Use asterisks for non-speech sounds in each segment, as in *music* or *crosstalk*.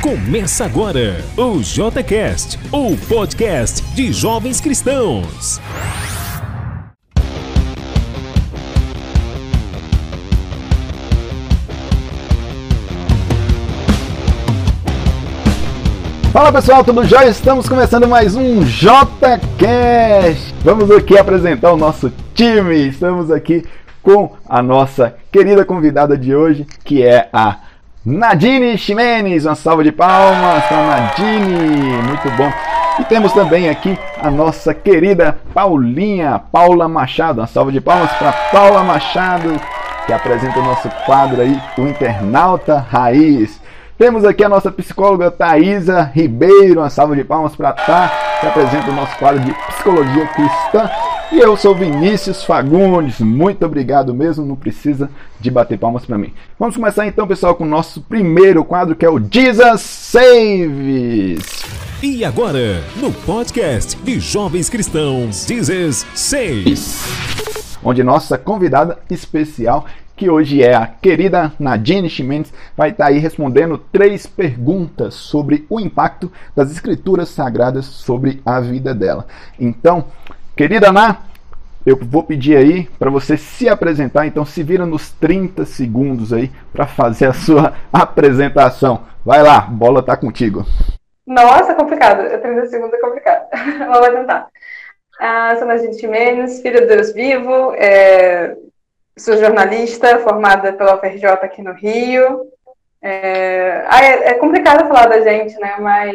Começa agora o JCast, o podcast de jovens cristãos. Fala pessoal, tudo jóia? Estamos começando mais um JCast. Vamos aqui apresentar o nosso time. Estamos aqui com a nossa querida convidada de hoje, que é a Nadine Ximenes. Uma salva de palmas para Nadine, muito bom. E temos também aqui a nossa querida Paulinha, Paula Machado. Uma salva de palmas para Paula Machado, que apresenta o nosso quadro aí, o Internauta Raiz. Temos aqui a nossa psicóloga Thaisa Ribeiro, uma salva de palmas para Tá, que apresenta o nosso quadro de Psicologia Cristã. E eu sou Vinícius Fagundes, muito obrigado mesmo, não precisa de bater palmas para mim. Vamos começar então, pessoal, com o nosso primeiro quadro que é o Jesus Saves. E agora, no podcast de Jovens Cristãos, Jesus Saves. Onde nossa convidada especial que hoje é a querida Nadine Chimenez, vai estar aí respondendo três perguntas sobre o impacto das escrituras sagradas sobre a vida dela. Então, querida Ná, eu vou pedir aí para você se apresentar, então se vira nos 30 segundos aí para fazer a sua *laughs* apresentação. Vai lá, bola tá contigo. Nossa, complicado. 30 segundos é complicado. *laughs* Vamos tentar. Ah, sou Nadine Chimenez, filha de Deus vivo, é, Sou jornalista, formada pela UFRJ aqui no Rio. É, é, é complicado falar da gente, né? Mas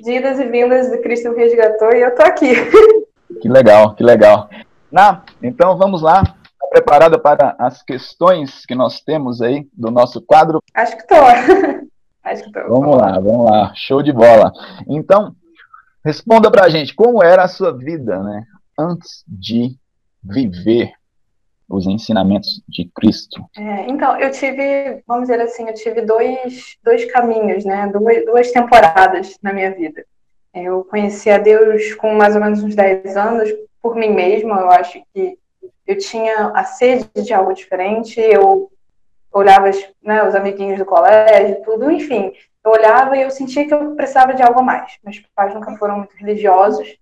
de e vindas Cristo me resgatou e eu tô aqui. *laughs* Que legal, que legal. Na, então vamos lá. Tá preparada para as questões que nós temos aí do nosso quadro? Acho que tô. *laughs* Acho que tô. Vamos lá, vamos lá. Show de bola. Então, responda pra gente, como era a sua vida, né? Antes de viver os ensinamentos de Cristo? É, então, eu tive, vamos dizer assim, eu tive dois, dois caminhos, né? Duas, duas temporadas na minha vida. Eu conheci a Deus com mais ou menos uns 10 anos, por mim mesma. Eu acho que eu tinha a sede de algo diferente. Eu olhava né, os amiguinhos do colégio, tudo, enfim. Eu olhava e eu sentia que eu precisava de algo a mais. Meus pais nunca foram muito religiosos,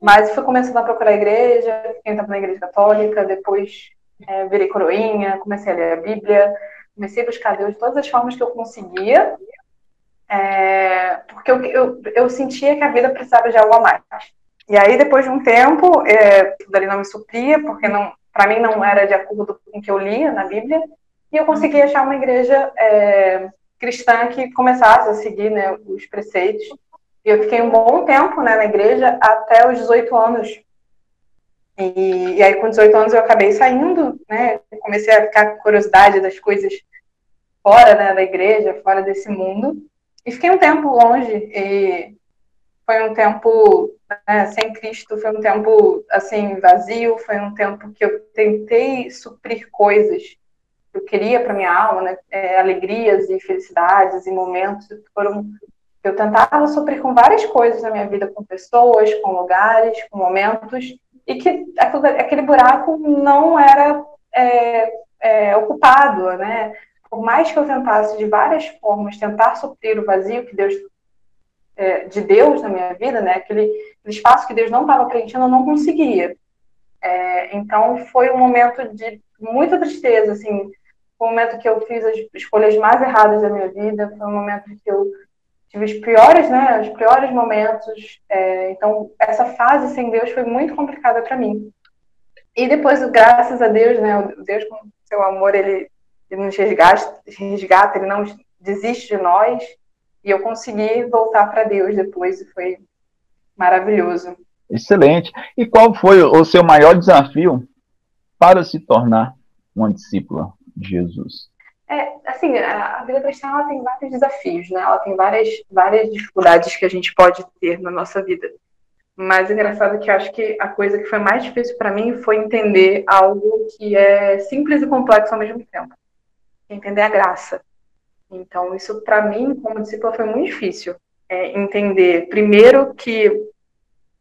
mas fui começando a procurar a igreja, entrava na igreja católica, depois é, virei coroinha, comecei a ler a Bíblia, comecei a buscar Deus de todas as formas que eu conseguia, é, porque eu, eu, eu, sentia que a vida precisava de algo a mais. E aí, depois de um tempo, é, tudo ali não me supria, porque não, para mim não era de acordo com o que eu lia na Bíblia, e eu consegui achar uma igreja é, cristã que começasse a seguir né, os preceitos. E eu fiquei um bom tempo né, na igreja, até os 18 anos, e, e, aí, com 18 anos, eu acabei saindo, né? Comecei a ficar com curiosidade das coisas fora né, da igreja, fora desse mundo. E fiquei um tempo longe. E foi um tempo né, sem Cristo, foi um tempo assim vazio, foi um tempo que eu tentei suprir coisas que eu queria para minha alma, né? É, alegrias e felicidades e momentos foram eu tentava suprir com várias coisas na minha vida, com pessoas, com lugares, com momentos e que aquele buraco não era é, é, ocupado, né? Por mais que eu tentasse de várias formas tentar suprir o vazio que Deus é, de Deus na minha vida, né? Aquele, aquele espaço que Deus não estava preenchendo, eu não conseguia. É, então foi um momento de muita tristeza, assim, foi um momento que eu fiz as escolhas mais erradas da minha vida, foi um momento que eu tive os piores, né, os piores momentos. É, então, essa fase sem Deus foi muito complicada para mim. E depois, graças a Deus, né, Deus com seu amor, ele, ele nos resgata, resgata, ele não desiste de nós. E eu consegui voltar para Deus depois e foi maravilhoso. Excelente. E qual foi o seu maior desafio para se tornar uma discípula de Jesus? É, assim, a, vida cristã ela tem vários desafios, né? Ela tem várias, várias dificuldades que a gente pode ter na nossa vida. Mas engraçado é que eu acho que a coisa que foi mais difícil para mim foi entender algo que é simples e complexo ao mesmo tempo. Entender a graça. Então, isso para mim, como discípula, foi muito difícil. É, entender, primeiro, que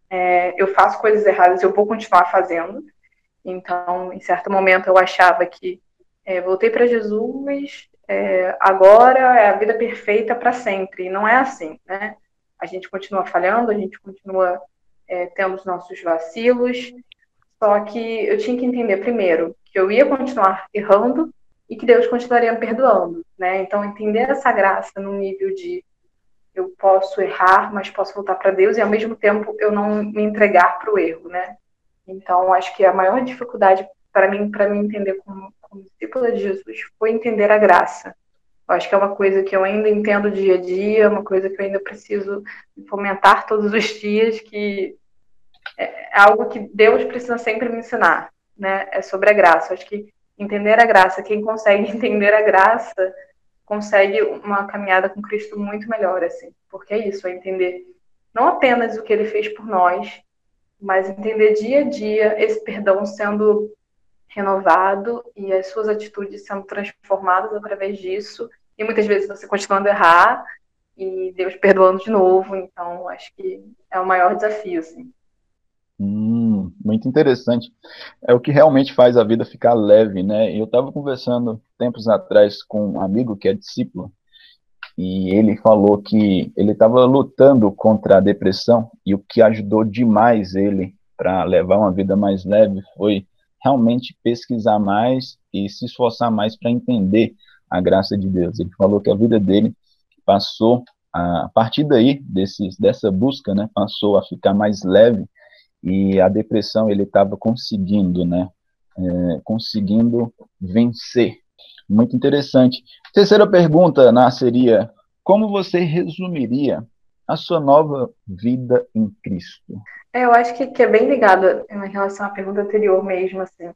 é, eu faço coisas erradas eu vou continuar fazendo. Então, em certo momento, eu achava que é, voltei para Jesus, é, agora é a vida perfeita para sempre. E não é assim, né? A gente continua falhando, a gente continua é, tendo os nossos vacilos. Só que eu tinha que entender primeiro que eu ia continuar errando e que Deus continuaria me perdoando, né? Então entender essa graça no nível de eu posso errar, mas posso voltar para Deus e ao mesmo tempo eu não me entregar para o erro, né? Então acho que a maior dificuldade para mim para mim entender como, como discípula de Jesus foi entender a graça. Eu acho que é uma coisa que eu ainda entendo dia a dia, uma coisa que eu ainda preciso fomentar todos os dias, que é algo que Deus precisa sempre me ensinar, né? É sobre a graça. Eu acho que entender a graça, quem consegue *laughs* entender a graça consegue uma caminhada com Cristo muito melhor, assim, porque é isso, é entender não apenas o que ele fez por nós, mas entender dia a dia esse perdão sendo renovado e as suas atitudes sendo transformadas através disso, e muitas vezes você continuando a errar e Deus perdoando de novo, então acho que é o maior desafio, assim. Hum, muito interessante. É o que realmente faz a vida ficar leve, né? Eu estava conversando tempos atrás com um amigo que é discípulo e ele falou que ele estava lutando contra a depressão e o que ajudou demais ele para levar uma vida mais leve foi realmente pesquisar mais e se esforçar mais para entender a graça de Deus. Ele falou que a vida dele passou a partir daí desse, dessa busca, né, passou a ficar mais leve e a depressão ele estava conseguindo, né? É, conseguindo vencer. Muito interessante. Terceira pergunta, Ná, seria: como você resumiria a sua nova vida em Cristo? É, eu acho que, que é bem ligado em relação à pergunta anterior mesmo, assim.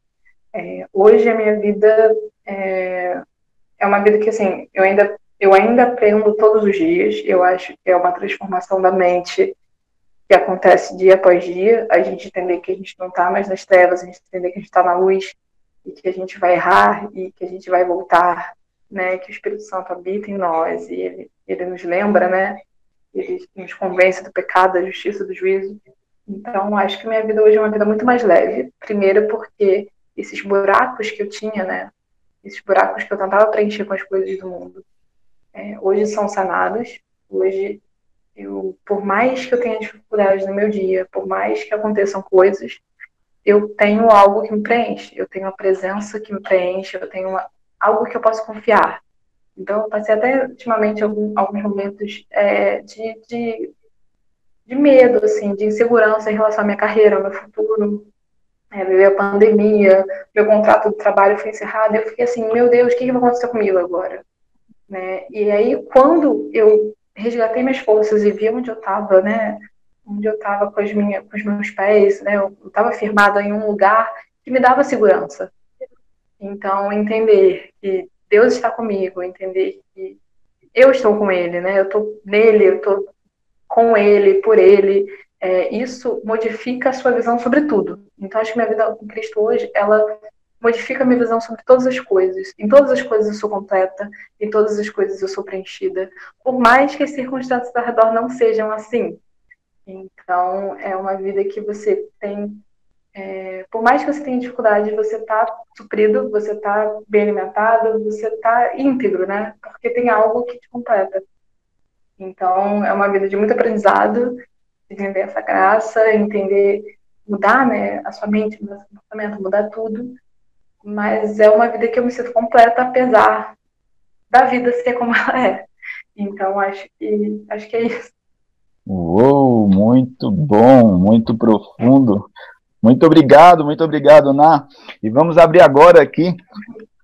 É, hoje a minha vida é, é uma vida que, assim, eu ainda, eu ainda aprendo todos os dias. Eu acho que é uma transformação da mente que acontece dia após dia, a gente entender que a gente não está mais nas trevas, a gente entender que a gente está na luz e que a gente vai errar e que a gente vai voltar, né? Que o Espírito Santo habita em nós e ele, ele nos lembra, né? Ele nos convence do pecado, da justiça, do juízo. Então, acho que minha vida hoje é uma vida muito mais leve. Primeiro, porque esses buracos que eu tinha, né? Esses buracos que eu tentava preencher com as coisas do mundo, é, hoje são sanados. Hoje eu, por mais que eu tenha dificuldades no meu dia, por mais que aconteçam coisas, eu tenho algo que me preenche, eu tenho uma presença que me preenche, eu tenho uma, algo que eu posso confiar. Então, eu passei até ultimamente algum, alguns momentos é, de, de, de, medo, assim, de insegurança em relação à minha carreira, ao meu futuro. É, veio a pandemia, meu contrato de trabalho foi encerrado, eu fiquei assim, meu Deus, o que, que vai acontecer comigo agora? Né? E aí, quando eu resgatei minhas forças e vi onde eu estava, né? Onde eu estava com, com os meus pés, né? Eu estava firmada em um lugar que me dava segurança. Então, entender que Deus está comigo, entender que eu estou com Ele, né? Eu estou nele, eu estou com Ele, por Ele. É, isso modifica a sua visão sobre tudo. Então, acho que minha vida com Cristo hoje, ela modifica minha visão sobre todas as coisas. Em todas as coisas eu sou completa, em todas as coisas eu sou preenchida, por mais que as circunstâncias ao redor não sejam assim. Então, é uma vida que você tem. É, por mais que você tenha dificuldade, você está suprido, você está bem alimentado, você está íntegro, né? Porque tem algo que te completa. Então, é uma vida de muito aprendizado, entender essa graça, entender, mudar né, a sua mente, o seu comportamento, mudar tudo mas é uma vida que eu me sinto completa, apesar da vida ser como *laughs* ela é. Então, acho que, acho que é isso. Uou, muito bom, muito profundo. Muito obrigado, muito obrigado, Ná. E vamos abrir agora aqui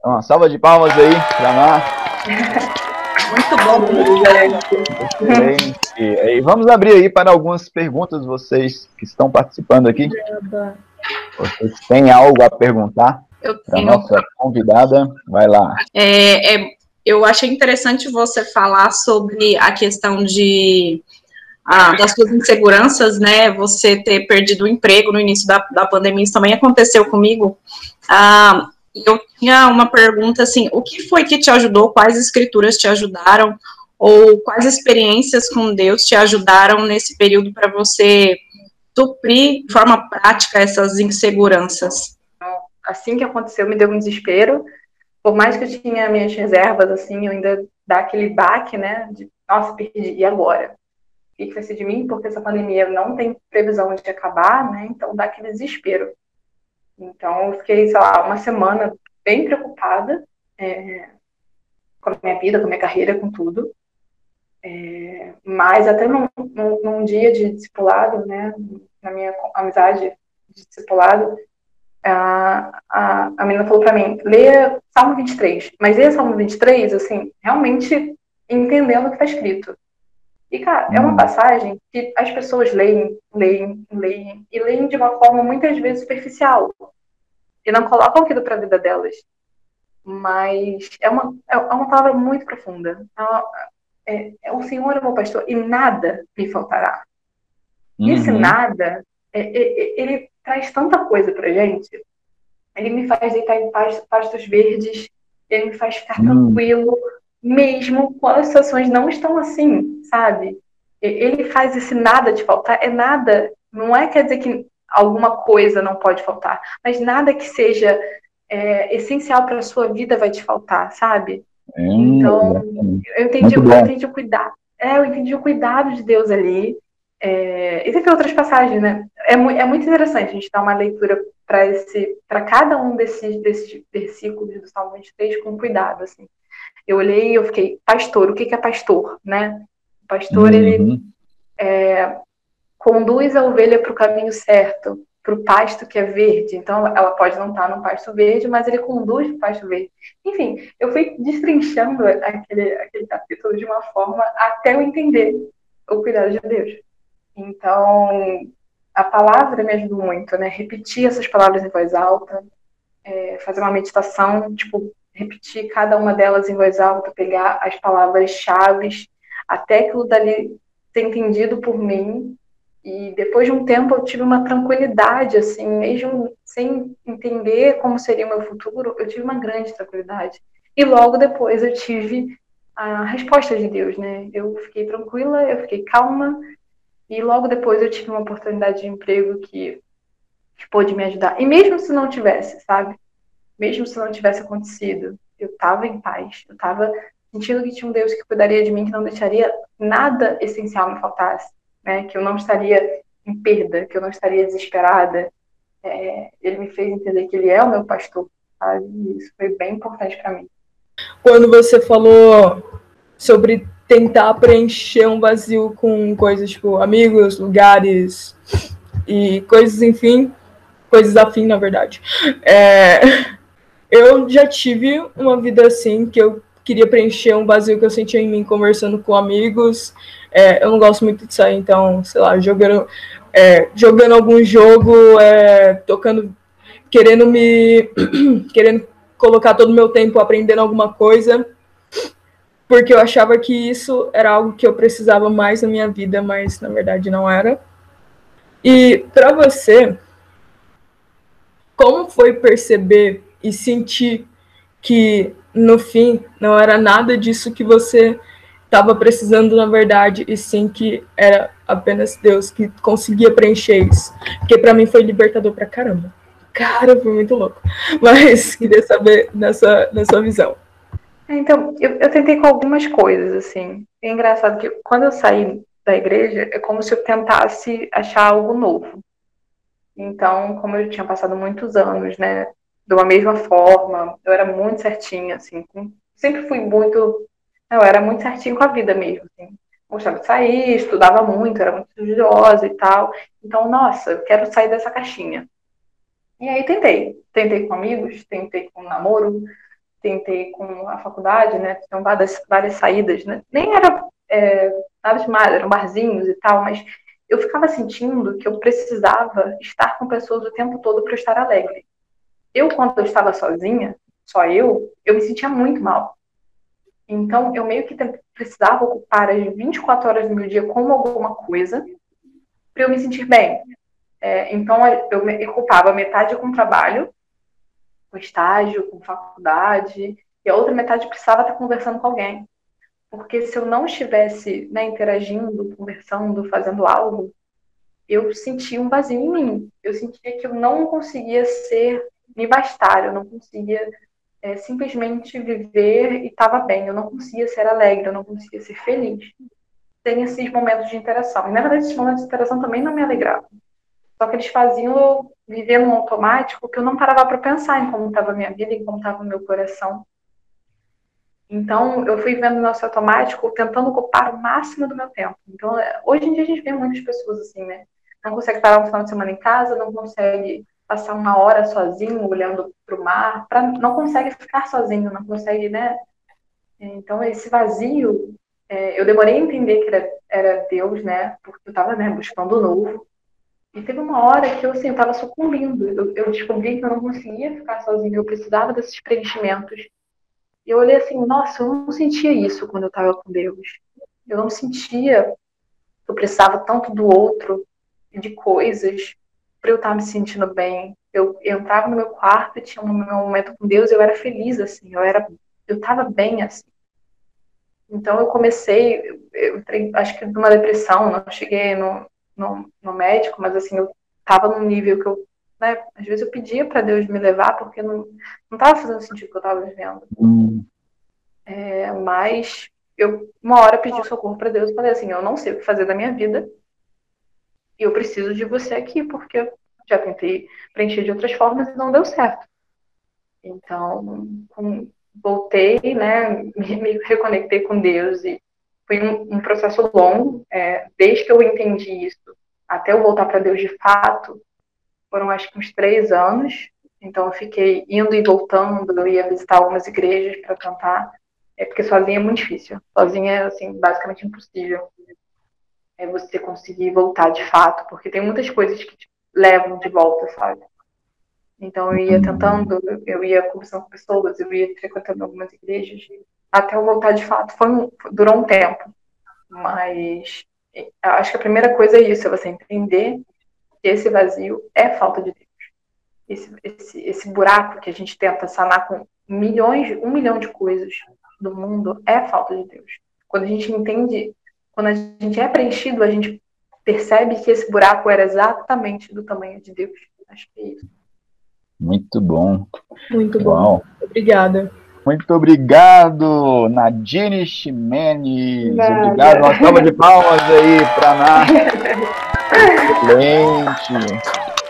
uma salva de palmas aí para Ná. Muito bom, Excelente. E vamos abrir aí para algumas perguntas, vocês que estão participando aqui. Vocês têm algo a perguntar? Eu tenho. nossa convidada, vai lá. É, é, eu achei interessante você falar sobre a questão de ah, das suas inseguranças, né? Você ter perdido o emprego no início da, da pandemia, isso também aconteceu comigo. Ah, eu tinha uma pergunta assim: o que foi que te ajudou? Quais escrituras te ajudaram? Ou quais experiências com Deus te ajudaram nesse período para você suprir de forma prática essas inseguranças? Assim que aconteceu, me deu um desespero, por mais que eu tinha minhas reservas, assim, eu ainda dá aquele baque, né? De, nossa, perdi, e agora? O que vai ser de mim? Porque essa pandemia não tem previsão de acabar, né? Então dá aquele desespero. Então eu fiquei, sei lá, uma semana bem preocupada é, com a minha vida, com a minha carreira, com tudo. É, mas até num, num, num, dia de discipulado, né, na minha amizade de discipulado, a, a, a menina falou para mim, leia Salmo 23. Mas leia Salmo 23, assim, realmente entendendo o que está escrito. E, cara, é uma hum. passagem que as pessoas leem, leem, leem, e leem de uma forma muitas vezes superficial. E não colocam aquilo para a vida delas. Mas é uma, é uma palavra muito profunda. É, é, é o Senhor é meu pastor e nada me faltará. Uhum. Esse nada, é, é, é, ele traz tanta coisa pra gente. Ele me faz deitar em pastos verdes, ele me faz ficar uhum. tranquilo, mesmo quando as situações não estão assim, sabe? Ele faz esse nada de faltar, é nada, não é quer dizer que alguma coisa não pode faltar, mas nada que seja é, essencial para a sua vida vai te faltar, sabe? É, então, eu entendi, eu entendi o cuidado. É, eu entendi o cuidado de Deus ali. É, e tem outras passagens, né? É, é muito interessante a gente dar uma leitura para cada um desses, desses versículos do Salmo 23 com cuidado, assim. Eu olhei e eu fiquei, pastor, o que, que é pastor, né? O pastor, uhum. ele é, conduz a ovelha para o caminho certo, para o pasto que é verde. Então, ela pode não estar no pasto verde, mas ele conduz para o pasto verde. Enfim, eu fui destrinchando aquele, aquele capítulo de uma forma até eu entender o cuidado de Deus. Então, a palavra me ajudou muito, né? Repetir essas palavras em voz alta, é, fazer uma meditação, tipo, repetir cada uma delas em voz alta, pegar as palavras-chave, até aquilo dali ser entendido por mim. E depois de um tempo eu tive uma tranquilidade, assim, mesmo sem entender como seria o meu futuro, eu tive uma grande tranquilidade. E logo depois eu tive a resposta de Deus, né? Eu fiquei tranquila, eu fiquei calma, e logo depois eu tive uma oportunidade de emprego que, que pôde me ajudar. E mesmo se não tivesse, sabe? mesmo se não tivesse acontecido, eu estava em paz, eu estava sentindo que tinha um Deus que cuidaria de mim, que não deixaria nada essencial me faltasse, né? Que eu não estaria em perda, que eu não estaria desesperada. É, ele me fez entender que ele é o meu pastor, sabe? E isso foi bem importante para mim. Quando você falou sobre tentar preencher um vazio com coisas tipo amigos, lugares e coisas, enfim, coisas afim, na verdade. É, eu já tive uma vida assim, que eu queria preencher um vazio que eu sentia em mim conversando com amigos. É, eu não gosto muito de sair, então, sei lá, jogando, é, jogando algum jogo, é, tocando, querendo me. *clears throat* querendo colocar todo o meu tempo aprendendo alguma coisa, porque eu achava que isso era algo que eu precisava mais na minha vida, mas na verdade não era. E para você, como foi perceber e sentir que no fim não era nada disso que você estava precisando na verdade e sim que era apenas Deus que conseguia preencher isso. Porque para mim foi libertador pra caramba. Cara, foi muito louco. *laughs* Mas queria saber nessa, nessa visão. Então, eu, eu tentei com algumas coisas, assim. É engraçado que quando eu saí da igreja, é como se eu tentasse achar algo novo. Então, como eu tinha passado muitos anos, né, de uma mesma forma. Eu era muito certinha, assim. Sempre fui muito. Eu era muito certinha com a vida mesmo, assim. Gostava de sair, estudava muito, era muito estudiosa e tal. Então, nossa, eu quero sair dessa caixinha. E aí tentei. Tentei com amigos, tentei com namoro, tentei com a faculdade, né? Tinham várias, várias saídas, né? Nem era é, nada demais, eram barzinhos e tal, mas eu ficava sentindo que eu precisava estar com pessoas o tempo todo para estar alegre eu, quando eu estava sozinha, só eu, eu me sentia muito mal. Então, eu meio que precisava ocupar as 24 horas do meu dia com alguma coisa para eu me sentir bem. É, então, eu ocupava metade com trabalho, com estágio, com faculdade, e a outra metade precisava estar conversando com alguém. Porque se eu não estivesse né, interagindo, conversando, fazendo algo, eu sentia um vazio em mim. Eu sentia que eu não conseguia ser me bastar, eu não conseguia é, simplesmente viver e estava bem. Eu não conseguia ser alegre, eu não conseguia ser feliz. Tem esses momentos de interação. E, na verdade, esses momentos de interação também não me alegravam. Só que eles faziam eu viver num automático que eu não parava para pensar em como estava a minha vida, em como estava o meu coração. Então, eu fui vendo nosso automático, tentando ocupar o máximo do meu tempo. Então, é, hoje em dia a gente vê muitas pessoas assim, né? Não consegue parar um final de semana em casa, não consegue passar uma hora sozinho olhando para o mar, pra, não consegue ficar sozinho, não consegue, né? Então, esse vazio, é, eu demorei a entender que era, era Deus, né? Porque eu estava né, buscando o novo. E teve uma hora que eu, assim, eu estava sucumbindo. Eu, eu descobri que eu não conseguia ficar sozinho, eu precisava desses preenchimentos. E eu olhei assim, nossa, eu não sentia isso quando eu estava com Deus. Eu não sentia que eu precisava tanto do outro, de coisas, para eu estar me sentindo bem. Eu, eu entrava no meu quarto, tinha um momento com Deus, eu era feliz, assim, eu era, eu estava bem, assim. Então eu comecei, eu entrei, acho que numa depressão, não cheguei no, no, no médico, mas assim, eu estava num nível que eu né? Às vezes eu pedia para Deus me levar porque não estava fazendo sentido o que eu estava vivendo. Hum. É, mas eu, uma hora, pedi socorro para Deus e falei assim: eu não sei o que fazer da minha vida e eu preciso de você aqui porque eu já tentei preencher de outras formas e não deu certo. Então, com, voltei, né? Me, me, reconectei com Deus e foi um, um processo longo, é, desde que eu entendi isso até eu voltar para Deus de fato foram acho que uns três anos. Então eu fiquei indo e voltando, eu ia visitar algumas igrejas para cantar. É porque sozinha é muito difícil. Sozinha é assim, basicamente impossível. É você conseguir voltar de fato, porque tem muitas coisas que te levam de volta, sabe? Então eu ia tentando, eu ia conversando com pessoas, eu ia frequentando algumas igrejas, até eu voltar de fato. Foi um, durou um tempo, mas acho que a primeira coisa é isso, é você entender esse vazio é falta de Deus. Esse, esse, esse buraco que a gente tenta sanar com milhões, um milhão de coisas do mundo é falta de Deus. Quando a gente entende, quando a gente é preenchido, a gente percebe que esse buraco era exatamente do tamanho de Deus. Acho que é isso. Muito bom. Muito bom. Obrigada. Muito obrigado, Nadine Ximenes. Obrigado. Uma salva de palmas aí para a Excelente.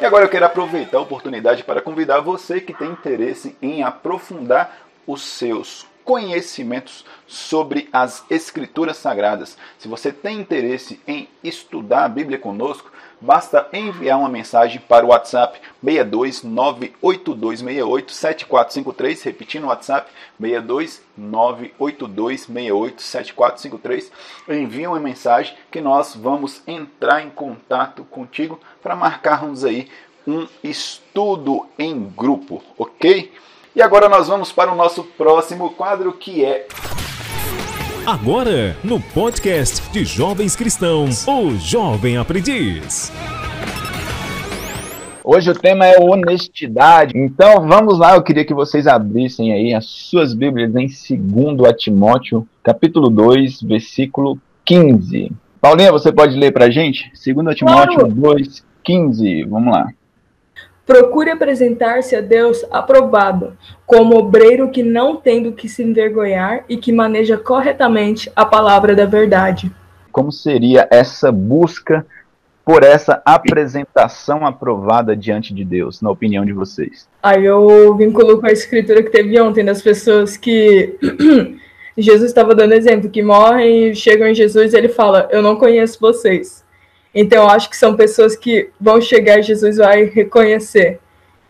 E agora eu quero aproveitar a oportunidade para convidar você que tem interesse em aprofundar os seus conhecimentos sobre as Escrituras Sagradas. Se você tem interesse em estudar a Bíblia conosco, basta enviar uma mensagem para o WhatsApp 62982687453, repetindo o WhatsApp 62982687453. Envie uma mensagem que nós vamos entrar em contato contigo para marcarmos aí um estudo em grupo, ok? E agora nós vamos para o nosso próximo quadro que é Agora, no podcast de Jovens Cristãos, o Jovem Aprendiz. Hoje o tema é honestidade. Então vamos lá, eu queria que vocês abrissem aí as suas Bíblias em 2 Timóteo, capítulo 2, versículo 15. Paulinha, você pode ler para a gente? 2 Timóteo claro. 2, 15. Vamos lá. Procure apresentar-se a Deus aprovado, como obreiro que não tem do que se envergonhar e que maneja corretamente a palavra da verdade. Como seria essa busca por essa apresentação aprovada diante de Deus, na opinião de vocês? Aí eu vinculo com a escritura que teve ontem das pessoas que *clears throat* Jesus estava dando exemplo, que morrem e chegam em Jesus e ele fala: Eu não conheço vocês. Então, acho que são pessoas que vão chegar e Jesus vai reconhecer.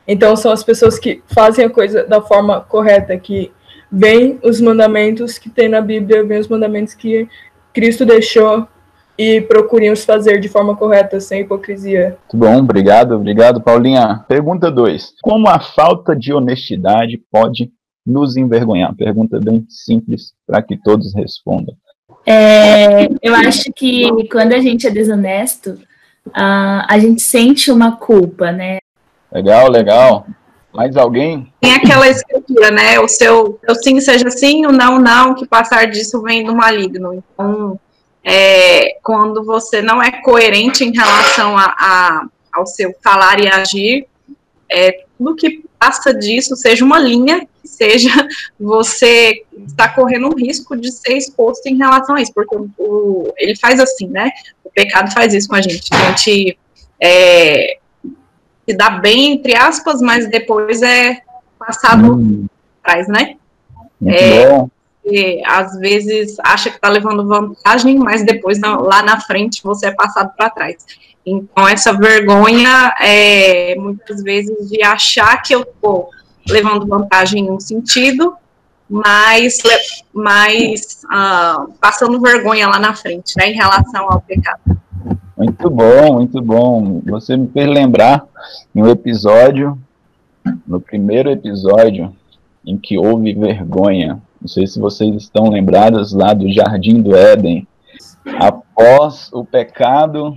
Então, são as pessoas que fazem a coisa da forma correta, que vêm os mandamentos que tem na Bíblia, vêm os mandamentos que Cristo deixou e procurem os fazer de forma correta, sem hipocrisia. Muito bom, obrigado, obrigado, Paulinha. Pergunta 2. Como a falta de honestidade pode nos envergonhar? Pergunta bem simples para que todos respondam. É, eu acho que quando a gente é desonesto, uh, a gente sente uma culpa, né? Legal, legal. Mais alguém? Tem aquela escritura, né? O seu, o sim seja sim, o não, não, que passar disso vem do maligno. Então, é, quando você não é coerente em relação a, a, ao seu falar e agir, é, tudo que passa disso, seja uma linha, seja você está correndo um risco de ser exposto em relação a isso, porque o, o, ele faz assim, né? O pecado faz isso com a gente. A gente é, se dá bem, entre aspas, mas depois é passado hum. atrás, né? É. E, às vezes acha que está levando vantagem, mas depois lá na frente você é passado para trás. Então, essa vergonha é muitas vezes de achar que eu estou levando vantagem em um sentido, mas, mas uh, passando vergonha lá na frente, né, em relação ao pecado. Muito bom, muito bom. Você me fez lembrar em um episódio, no primeiro episódio, em que houve vergonha. Não sei se vocês estão lembrados lá do Jardim do Éden. Após o pecado,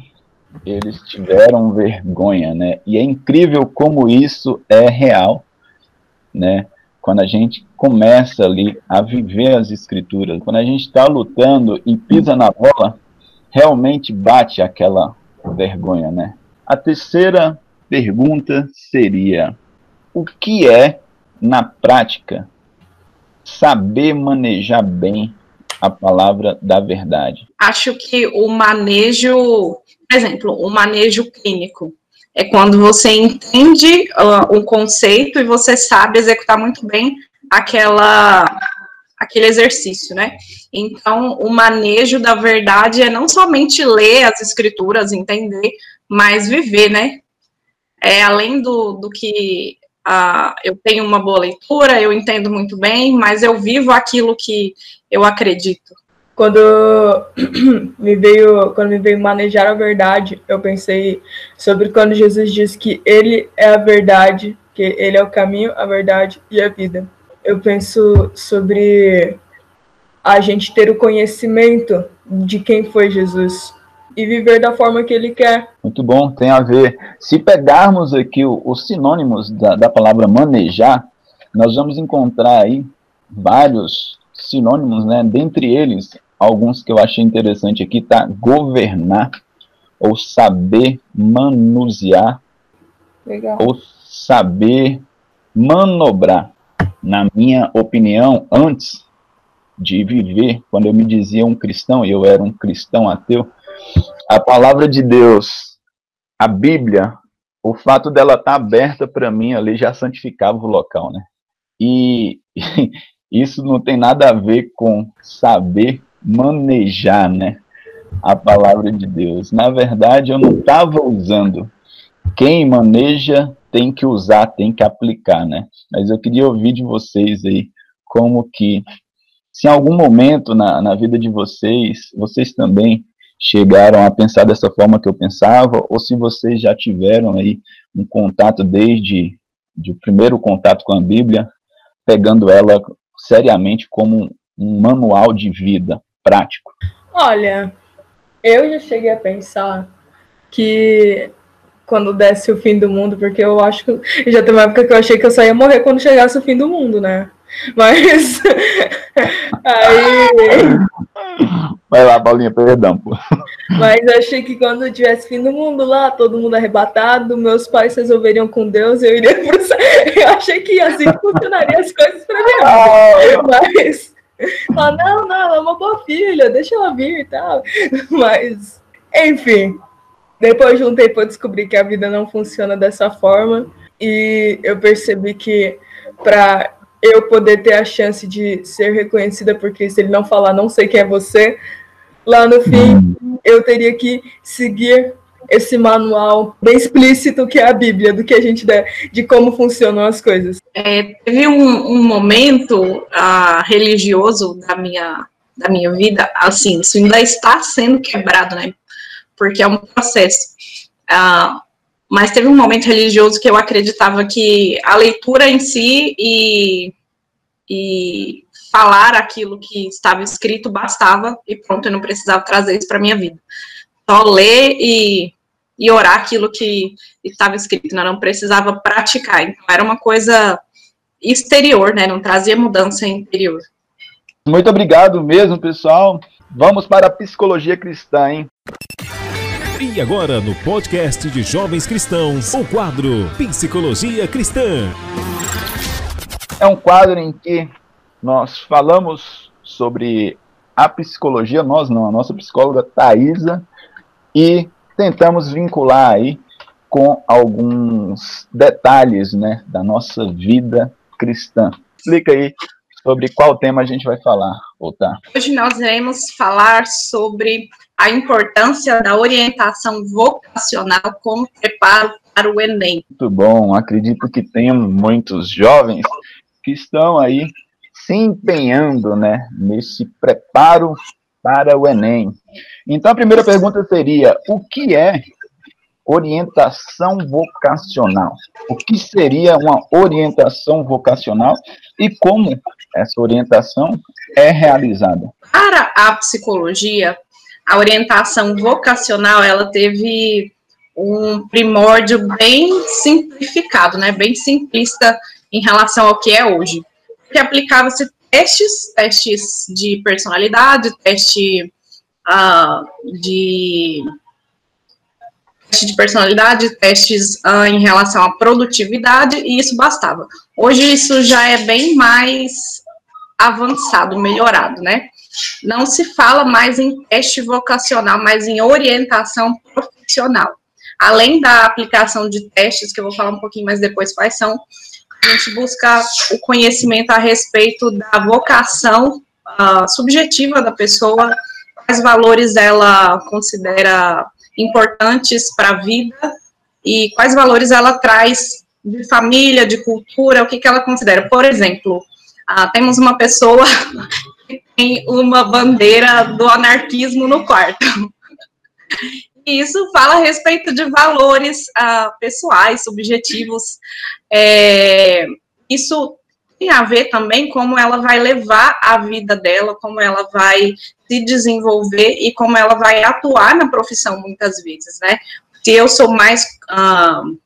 eles tiveram vergonha, né? E é incrível como isso é real, né? Quando a gente começa ali a viver as escrituras, quando a gente está lutando e pisa na bola, realmente bate aquela vergonha, né? A terceira pergunta seria: o que é, na prática, saber manejar bem a palavra da verdade? Acho que o manejo por exemplo, o manejo clínico é quando você entende uh, um conceito e você sabe executar muito bem aquela aquele exercício, né? Então, o manejo da verdade é não somente ler as escrituras, entender, mas viver, né? É além do, do que uh, eu tenho uma boa leitura, eu entendo muito bem, mas eu vivo aquilo que eu acredito quando *clears throat* me veio quando me veio manejar a verdade, eu pensei sobre quando Jesus diz que ele é a verdade, que ele é o caminho, a verdade e a vida. Eu penso sobre a gente ter o conhecimento de quem foi Jesus e viver da forma que ele quer. Muito bom, tem a ver. Se pegarmos aqui os sinônimos da, da palavra manejar, nós vamos encontrar aí vários sinônimos, né? Dentre eles, alguns que eu achei interessante aqui, tá? Governar, ou saber manusear, Legal. ou saber manobrar. Na minha opinião, antes de viver, quando eu me dizia um cristão, e eu era um cristão ateu, a palavra de Deus, a Bíblia, o fato dela estar tá aberta para mim ali já santificava o local, né? E *laughs* isso não tem nada a ver com saber manejar, né? A palavra de Deus. Na verdade, eu não estava usando. Quem maneja tem que usar, tem que aplicar, né? Mas eu queria ouvir de vocês aí como que, se em algum momento na, na vida de vocês, vocês também chegaram a pensar dessa forma que eu pensava, ou se vocês já tiveram aí um contato desde de o primeiro contato com a Bíblia, pegando ela seriamente como um manual de vida prático? Olha, eu já cheguei a pensar que quando desse o fim do mundo, porque eu acho que já tem uma época que eu achei que eu só ia morrer quando chegasse o fim do mundo, né? Mas *laughs* aí. Vai lá, Paulinha, perdão, pô. Mas eu achei que quando tivesse fim do mundo lá, todo mundo arrebatado, meus pais resolveriam com Deus, eu iria pro. *laughs* Eu achei que assim funcionaria as coisas pra mim. Ah, mas Fala, não, não, ela é uma boa filha, deixa ela vir e tal. *laughs* Mas, enfim, depois de um tempo eu descobri que a vida não funciona dessa forma e eu percebi que para eu poder ter a chance de ser reconhecida porque se ele não falar não sei quem é você, lá no fim eu teria que seguir esse manual bem explícito que é a Bíblia, do que a gente der, de como funcionam as coisas. É, teve um, um momento uh, religioso da minha, da minha vida, assim, isso ainda está sendo quebrado, né? Porque é um processo. Uh, mas teve um momento religioso que eu acreditava que a leitura em si e, e falar aquilo que estava escrito bastava e pronto, eu não precisava trazer isso para minha vida. Só ler e e orar aquilo que estava escrito, né? não precisava praticar. Então, era uma coisa exterior, né? Não trazia mudança interior. Muito obrigado mesmo, pessoal. Vamos para a psicologia cristã, hein? E agora no podcast de Jovens Cristãos, o quadro Psicologia Cristã. É um quadro em que nós falamos sobre a psicologia, nós não, a nossa psicóloga Thaisa, e tentamos vincular aí com alguns detalhes né, da nossa vida cristã. Explica aí sobre qual tema a gente vai falar, Otá. Hoje nós iremos falar sobre a importância da orientação vocacional como preparo para o Enem. Muito bom, acredito que tem muitos jovens que estão aí se empenhando né, nesse preparo para o Enem. Então a primeira pergunta seria: o que é orientação vocacional? O que seria uma orientação vocacional e como essa orientação é realizada? Para a psicologia, a orientação vocacional ela teve um primórdio bem simplificado, né, bem simplista em relação ao que é hoje. Que aplicava-se testes, testes de personalidade, teste uh, de teste de personalidade, testes uh, em relação à produtividade, e isso bastava. Hoje isso já é bem mais avançado, melhorado, né? Não se fala mais em teste vocacional, mas em orientação profissional. Além da aplicação de testes, que eu vou falar um pouquinho mais depois quais são, a gente busca o conhecimento a respeito da vocação uh, subjetiva da pessoa, quais valores ela considera importantes para a vida e quais valores ela traz de família, de cultura, o que, que ela considera. Por exemplo, uh, temos uma pessoa *laughs* que tem uma bandeira do anarquismo no quarto. Isso fala a respeito de valores uh, pessoais, subjetivos. É, isso tem a ver também como ela vai levar a vida dela, como ela vai se desenvolver e como ela vai atuar na profissão muitas vezes, né? Se eu sou mais uh,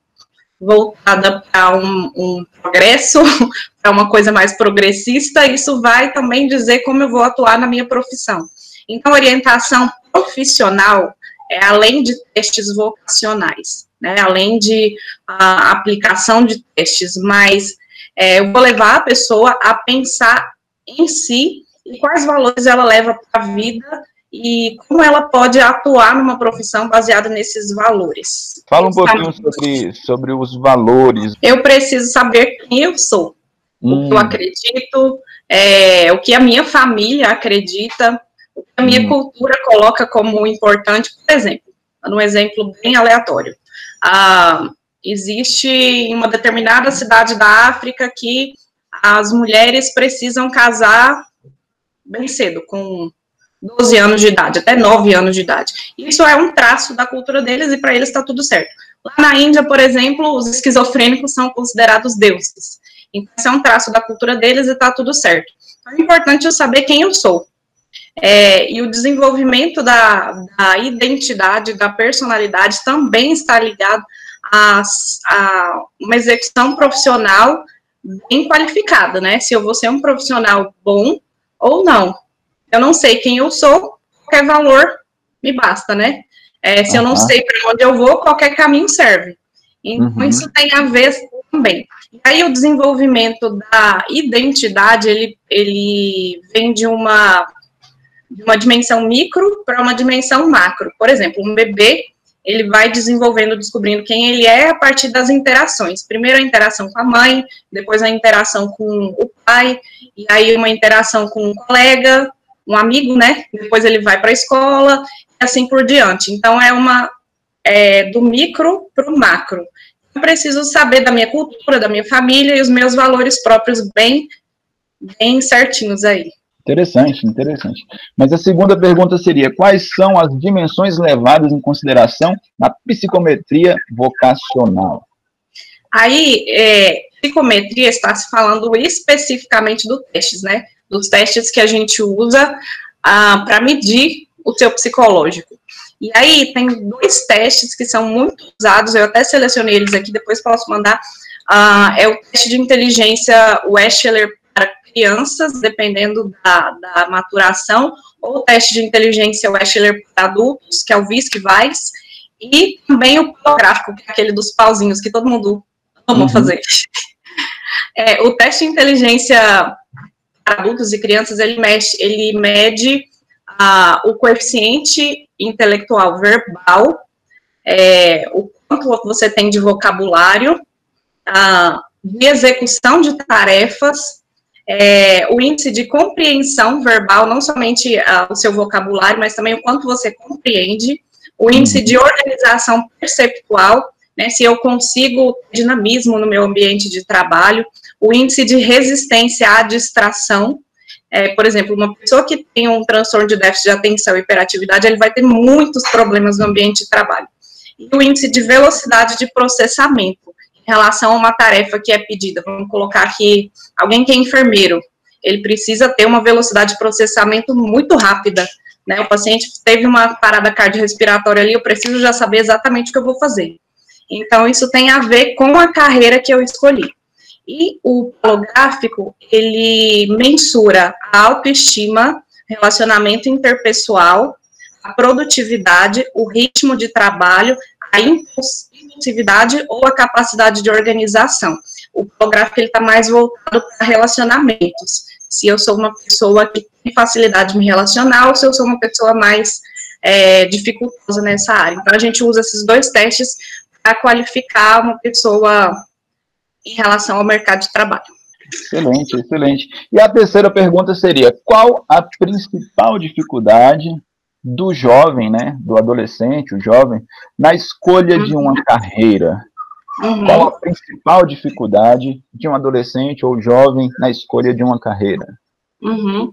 voltada para um, um, progresso, *laughs* para uma coisa mais progressista, isso vai também dizer como eu vou atuar na minha profissão. Então, orientação profissional é além de testes vocacionais, né? Além de uh, aplicação de testes, mas é, eu vou levar a pessoa a pensar em si e quais valores ela leva para a vida e como ela pode atuar numa profissão baseada nesses valores. Fala um pouquinho sobre, sobre os valores. Eu preciso saber quem eu sou, hum. o que eu hum. acredito, é, o que a minha família acredita, o que a minha hum. cultura coloca como importante, por exemplo, um exemplo bem aleatório. Ah, existe em uma determinada cidade da África que as mulheres precisam casar bem cedo, com 12 anos de idade, até 9 anos de idade. Isso é um traço da cultura deles e para eles está tudo certo. Lá na Índia, por exemplo, os esquizofrênicos são considerados deuses. Então, isso é um traço da cultura deles e está tudo certo. Então, é importante eu saber quem eu sou. É, e o desenvolvimento da, da identidade, da personalidade também está ligado a, a uma execução profissional bem qualificada, né? Se eu vou ser um profissional bom ou não. Eu não sei quem eu sou, qualquer valor me basta, né? É, se uhum. eu não sei para onde eu vou, qualquer caminho serve. Então, uhum. isso tem a ver também. E aí, o desenvolvimento da identidade, ele, ele vem de uma, de uma dimensão micro para uma dimensão macro. Por exemplo, um bebê, ele vai desenvolvendo, descobrindo quem ele é a partir das interações. Primeiro a interação com a mãe, depois a interação com o pai, e aí uma interação com um colega, um amigo, né? Depois ele vai para a escola, e assim por diante. Então é uma é, do micro para o macro. Eu preciso saber da minha cultura, da minha família e os meus valores próprios bem, bem certinhos aí. Interessante, interessante. Mas a segunda pergunta seria: quais são as dimensões levadas em consideração na psicometria vocacional? Aí, é, psicometria está se falando especificamente dos testes, né? Dos testes que a gente usa ah, para medir o seu psicológico. E aí tem dois testes que são muito usados, eu até selecionei eles aqui, depois posso mandar. Ah, é o teste de inteligência Wechsler crianças, dependendo da, da maturação, ou o teste de inteligência Wechsler para adultos, que é o VISC-VAIS, E também o gráfico, que é aquele dos pauzinhos que todo mundo ama uhum. fazer. *laughs* É, o teste de inteligência para adultos e crianças, ele, mexe, ele mede ah, o coeficiente intelectual verbal, é, o quanto você tem de vocabulário, ah, de execução de tarefas, é, o índice de compreensão verbal, não somente ah, o seu vocabulário, mas também o quanto você compreende, o índice de organização perceptual, né, se eu consigo dinamismo no meu ambiente de trabalho, o índice de resistência à distração, é, por exemplo, uma pessoa que tem um transtorno de déficit de atenção e hiperatividade, ele vai ter muitos problemas no ambiente de trabalho. E o índice de velocidade de processamento, relação a uma tarefa que é pedida, vamos colocar aqui, alguém que é enfermeiro, ele precisa ter uma velocidade de processamento muito rápida, né? O paciente teve uma parada cardiorrespiratória ali, eu preciso já saber exatamente o que eu vou fazer. Então, isso tem a ver com a carreira que eu escolhi. E o holográfico, ele mensura a autoestima, relacionamento interpessoal, a produtividade, o ritmo de trabalho, a impulsividade ou a capacidade de organização. O holográfico está mais voltado para relacionamentos. Se eu sou uma pessoa que tem facilidade de me relacionar ou se eu sou uma pessoa mais é, dificultosa nessa área. Então, a gente usa esses dois testes para qualificar uma pessoa em relação ao mercado de trabalho. Excelente, excelente. E a terceira pergunta seria: qual a principal dificuldade do jovem, né, do adolescente, o jovem, na escolha de uma uhum. carreira? Uhum. Qual a principal dificuldade de um adolescente ou jovem na escolha de uma carreira? Uhum.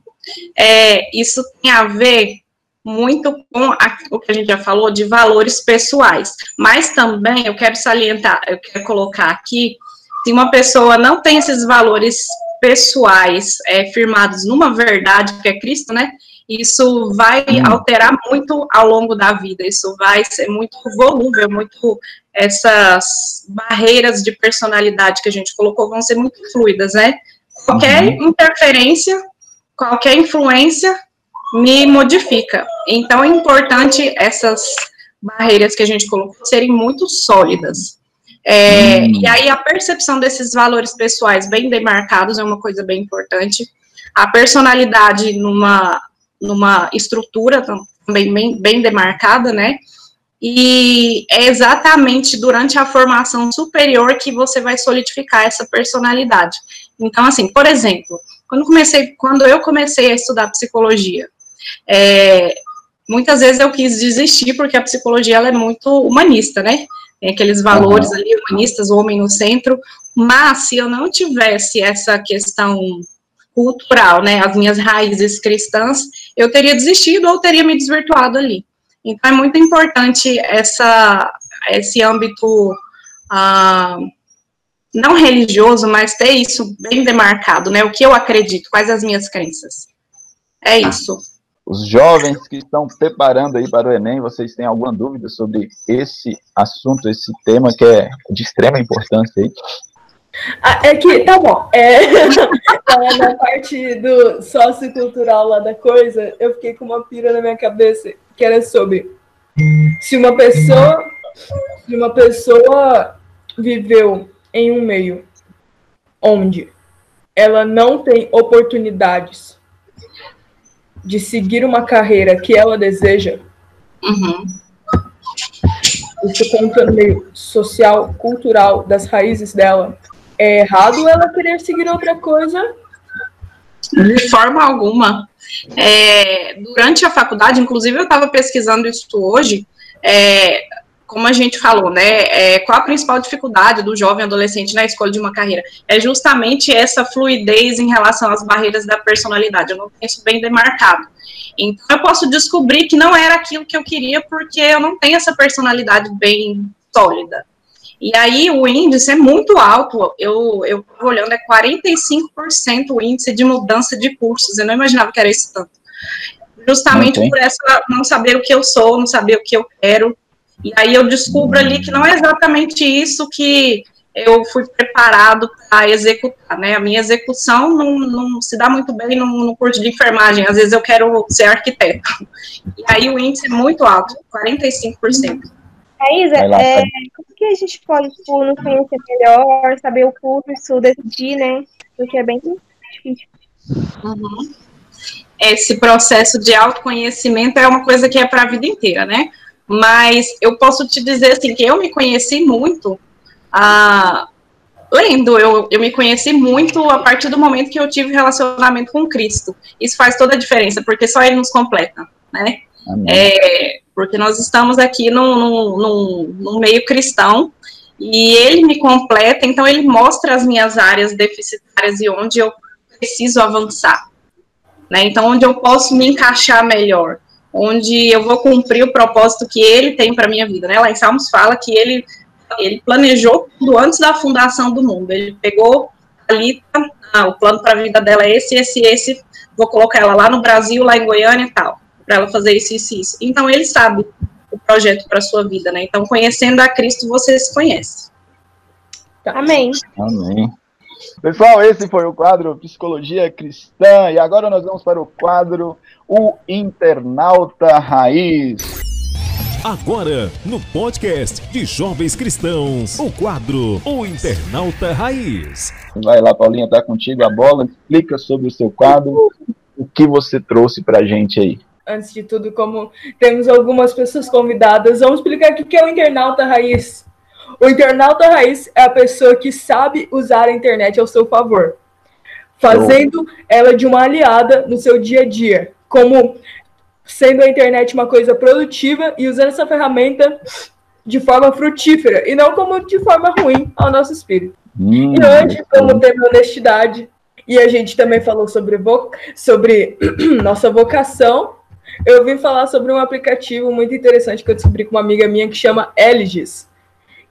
É, isso tem a ver muito com a, o que a gente já falou de valores pessoais, mas também eu quero salientar, eu quero colocar aqui se uma pessoa não tem esses valores pessoais é, firmados numa verdade, que é Cristo, né? Isso vai hum. alterar muito ao longo da vida, isso vai ser muito volúvel, muito. Essas barreiras de personalidade que a gente colocou vão ser muito fluidas, né? Qualquer uhum. interferência, qualquer influência me modifica. Então é importante essas barreiras que a gente colocou serem muito sólidas. É, hum. E aí a percepção desses valores pessoais bem demarcados é uma coisa bem importante. A personalidade numa, numa estrutura também bem, bem demarcada, né? E é exatamente durante a formação superior que você vai solidificar essa personalidade. Então, assim, por exemplo, quando, comecei, quando eu comecei a estudar psicologia, é, muitas vezes eu quis desistir porque a psicologia ela é muito humanista, né? tem aqueles valores ali humanistas, o homem no centro, mas se eu não tivesse essa questão cultural, né, as minhas raízes cristãs, eu teria desistido ou teria me desvirtuado ali. Então é muito importante essa, esse âmbito ah, não religioso, mas ter isso bem demarcado, né, o que eu acredito, quais as minhas crenças. É isso os jovens que estão preparando aí para o Enem, vocês têm alguma dúvida sobre esse assunto, esse tema que é de extrema importância aí? Ah, é que, tá bom, é, *laughs* na parte do sociocultural lá da coisa, eu fiquei com uma pira na minha cabeça, que era sobre se uma pessoa, se uma pessoa viveu em um meio onde ela não tem oportunidades de seguir uma carreira que ela deseja, uhum. isso conta no meio social, cultural, das raízes dela, é errado ela querer seguir outra coisa? De forma alguma. É, durante a faculdade, inclusive eu estava pesquisando isso hoje, é, como a gente falou, né, é, qual a principal dificuldade do jovem adolescente na escolha de uma carreira? É justamente essa fluidez em relação às barreiras da personalidade. Eu não tenho isso bem demarcado. Então, eu posso descobrir que não era aquilo que eu queria porque eu não tenho essa personalidade bem sólida. E aí, o índice é muito alto. Eu, eu olhando, é 45% o índice de mudança de cursos. Eu não imaginava que era isso tanto. Justamente okay. por essa não saber o que eu sou, não saber o que eu quero e aí eu descubro ali que não é exatamente isso que eu fui preparado para executar, né? A minha execução não, não se dá muito bem no, no, curso de enfermagem. Às vezes eu quero ser arquiteto. E aí o índice é muito alto, 45%. Raíza, lá, é, como que a gente pode tipo, nos conhecer melhor, saber o curso, decidir, né? Porque é bem difícil. Uhum. Esse processo de autoconhecimento é uma coisa que é para a vida inteira, né? Mas eu posso te dizer assim que eu me conheci muito ah, lendo, eu, eu me conheci muito a partir do momento que eu tive relacionamento com Cristo. Isso faz toda a diferença, porque só Ele nos completa, né? É, porque nós estamos aqui num, num, num, meio cristão e ele me completa, então ele mostra as minhas áreas deficitárias e onde eu preciso avançar, né? Então, onde eu posso me encaixar melhor, onde eu vou cumprir o propósito que ele tem para minha vida, né? Lá em Salmos fala que ele ele planejou tudo antes da fundação do mundo. Ele pegou ali, ah, o plano para a vida dela é esse, esse, esse. Vou colocar ela lá no Brasil, lá em Goiânia e tal para ela fazer isso, isso, isso. Então ele sabe o projeto para sua vida, né? Então conhecendo a Cristo você se conhece. Amém. Amém. Pessoal, esse foi o quadro Psicologia Cristã e agora nós vamos para o quadro O Internauta Raiz. Agora, no podcast de Jovens Cristãos, o quadro O Internauta Raiz. Vai lá, Paulinha, tá contigo a bola. Explica sobre o seu quadro, o que você trouxe pra gente aí antes de tudo, como temos algumas pessoas convidadas, vamos explicar o que é o internauta raiz. O internauta raiz é a pessoa que sabe usar a internet ao seu favor, fazendo ela de uma aliada no seu dia a dia, como sendo a internet uma coisa produtiva e usando essa ferramenta de forma frutífera e não como de forma ruim ao nosso espírito. Hum, e hoje, como tema honestidade, e a gente também falou sobre, vo sobre *clears throat* nossa vocação eu vim falar sobre um aplicativo muito interessante que eu descobri com uma amiga minha que chama Eligis,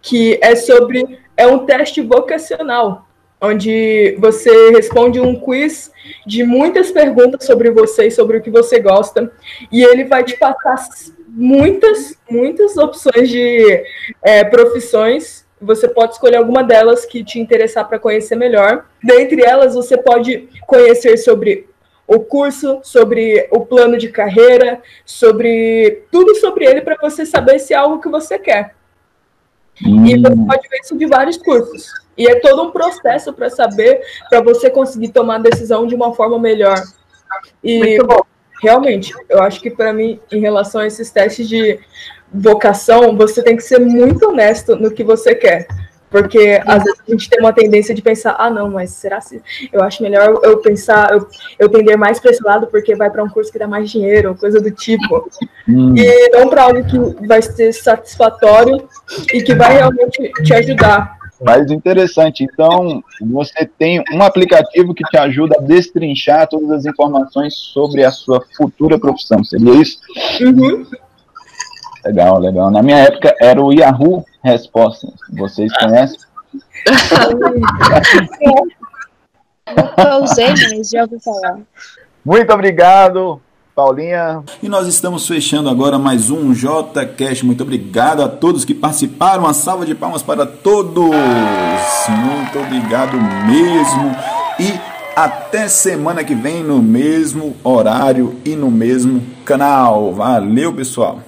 que é sobre é um teste vocacional, onde você responde um quiz de muitas perguntas sobre você e sobre o que você gosta, e ele vai te passar muitas, muitas opções de é, profissões. Você pode escolher alguma delas que te interessar para conhecer melhor. Dentre elas, você pode conhecer sobre o curso, sobre o plano de carreira, sobre tudo sobre ele para você saber se é algo que você quer. Hum. E você pode ver isso de vários cursos. E é todo um processo para saber, para você conseguir tomar a decisão de uma forma melhor. E realmente, eu acho que para mim, em relação a esses testes de vocação, você tem que ser muito honesto no que você quer. Porque às vezes a gente tem uma tendência de pensar, ah, não, mas será que eu acho melhor eu pensar, eu, eu tender mais para esse lado porque vai para um curso que dá mais dinheiro, coisa do tipo. Hum. E não para algo que vai ser satisfatório e que vai realmente te ajudar. Mas interessante, então você tem um aplicativo que te ajuda a destrinchar todas as informações sobre a sua futura profissão, seria isso? Uhum. Legal, legal. Na minha época era o Yahoo Respostas. Vocês conhecem? *laughs* Nunca usei, mas já ouvi falar. Muito obrigado, Paulinha. E nós estamos fechando agora mais um JCast. Muito obrigado a todos que participaram. Uma salva de palmas para todos. Muito obrigado mesmo. E até semana que vem no mesmo horário e no mesmo canal. Valeu, pessoal.